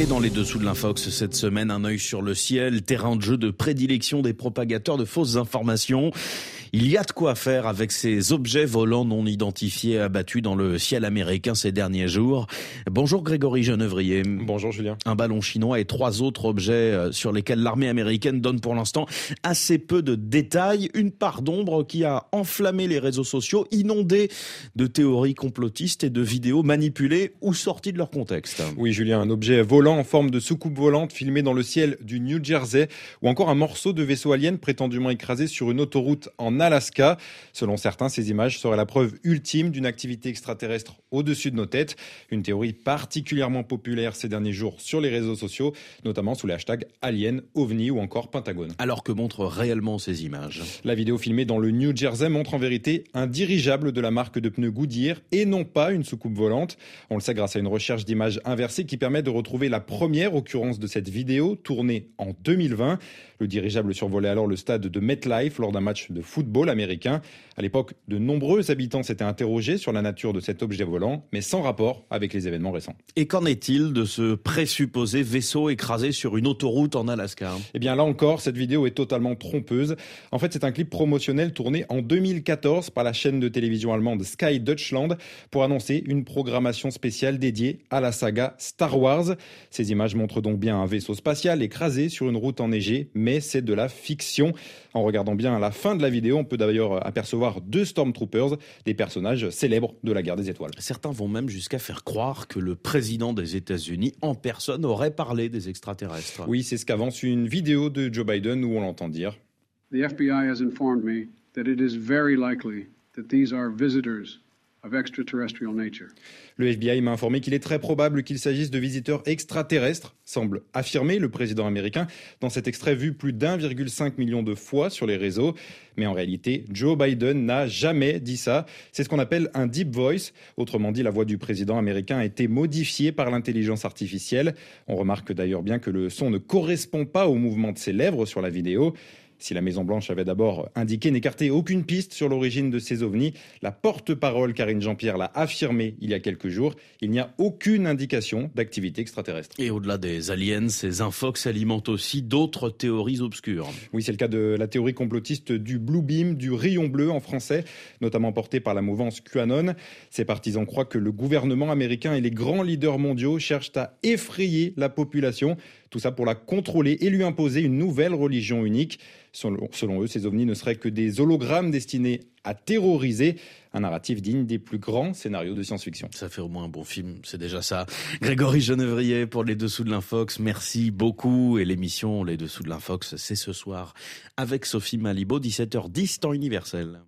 Et dans les dessous de l'infox cette semaine, un œil sur le ciel, terrain de jeu de prédilection des propagateurs de fausses informations. Il y a de quoi faire avec ces objets volants non identifiés abattus dans le ciel américain ces derniers jours. Bonjour Grégory Genevrier. Bonjour Julien. Un ballon chinois et trois autres objets euh, sur lesquels l'armée américaine donne pour l'instant assez peu de détails. Une part d'ombre qui a enflammé les réseaux sociaux, inondé de théories complotistes et de vidéos manipulées ou sorties de leur contexte. Oui Julien, un objet volant en forme de soucoupe volante filmé dans le ciel du New Jersey ou encore un morceau de vaisseau alien prétendument écrasé sur une autoroute en Alaska. Selon certains, ces images seraient la preuve ultime d'une activité extraterrestre au-dessus de nos têtes. Une théorie particulièrement populaire ces derniers jours sur les réseaux sociaux, notamment sous les hashtags Alien, OVNI ou encore Pentagone. Alors que montrent réellement ces images? La vidéo filmée dans le New Jersey montre en vérité un dirigeable de la marque de pneus Goodyear et non pas une soucoupe volante. On le sait grâce à une recherche d'images inversée qui permet de retrouver la première occurrence de cette vidéo tournée en 2020. Le dirigeable survolait alors le stade de MetLife lors d'un match de football américain. À l'époque, de nombreux habitants s'étaient interrogés sur la nature de cet objet volant, mais sans rapport avec les événements récents. Et qu'en est-il de ce présupposé vaisseau écrasé sur une autoroute en Alaska? Eh bien là encore, cette vidéo est totalement trompeuse. En fait, c'est un clip promotionnel tourné en 2014 par la chaîne de télévision allemande Sky Deutschland pour annoncer une programmation spéciale dédiée à la saga Star Wars. Ces images montrent donc bien un vaisseau spatial écrasé sur une route enneigée, mais c'est de la fiction. En regardant bien à la fin de la vidéo, on peut d'ailleurs apercevoir deux Stormtroopers, des personnages célèbres de la guerre des étoiles. Certains vont même jusqu'à faire croire que le président des États-Unis en personne aurait parlé des extraterrestres. Oui, c'est ce qu'avance une vidéo de Joe Biden où on l'entend dire. The FBI has informed me that it is very likely that these are visitors le FBI m'a informé qu'il est très probable qu'il s'agisse de visiteurs extraterrestres, semble affirmer le président américain dans cet extrait vu plus d'1,5 million de fois sur les réseaux. Mais en réalité, Joe Biden n'a jamais dit ça. C'est ce qu'on appelle un deep voice. Autrement dit, la voix du président américain a été modifiée par l'intelligence artificielle. On remarque d'ailleurs bien que le son ne correspond pas au mouvement de ses lèvres sur la vidéo. Si la Maison-Blanche avait d'abord indiqué n'écarter aucune piste sur l'origine de ces ovnis, la porte-parole Karine Jean-Pierre l'a affirmé il y a quelques jours. Il n'y a aucune indication d'activité extraterrestre. Et au-delà des aliens, ces infox alimentent aussi d'autres théories obscures. Oui, c'est le cas de la théorie complotiste du Blue Beam, du rayon bleu en français, notamment portée par la mouvance QAnon. Ses partisans croient que le gouvernement américain et les grands leaders mondiaux cherchent à effrayer la population. Tout ça pour la contrôler et lui imposer une nouvelle religion unique. Selon, eux, ces ovnis ne seraient que des hologrammes destinés à terroriser. Un narratif digne des plus grands scénarios de science-fiction. Ça fait au moins un bon film, c'est déjà ça. Grégory Genevrier pour Les Dessous de l'Infox, merci beaucoup. Et l'émission Les Dessous de l'Infox, c'est ce soir avec Sophie Malibaud, 17h10, temps universel.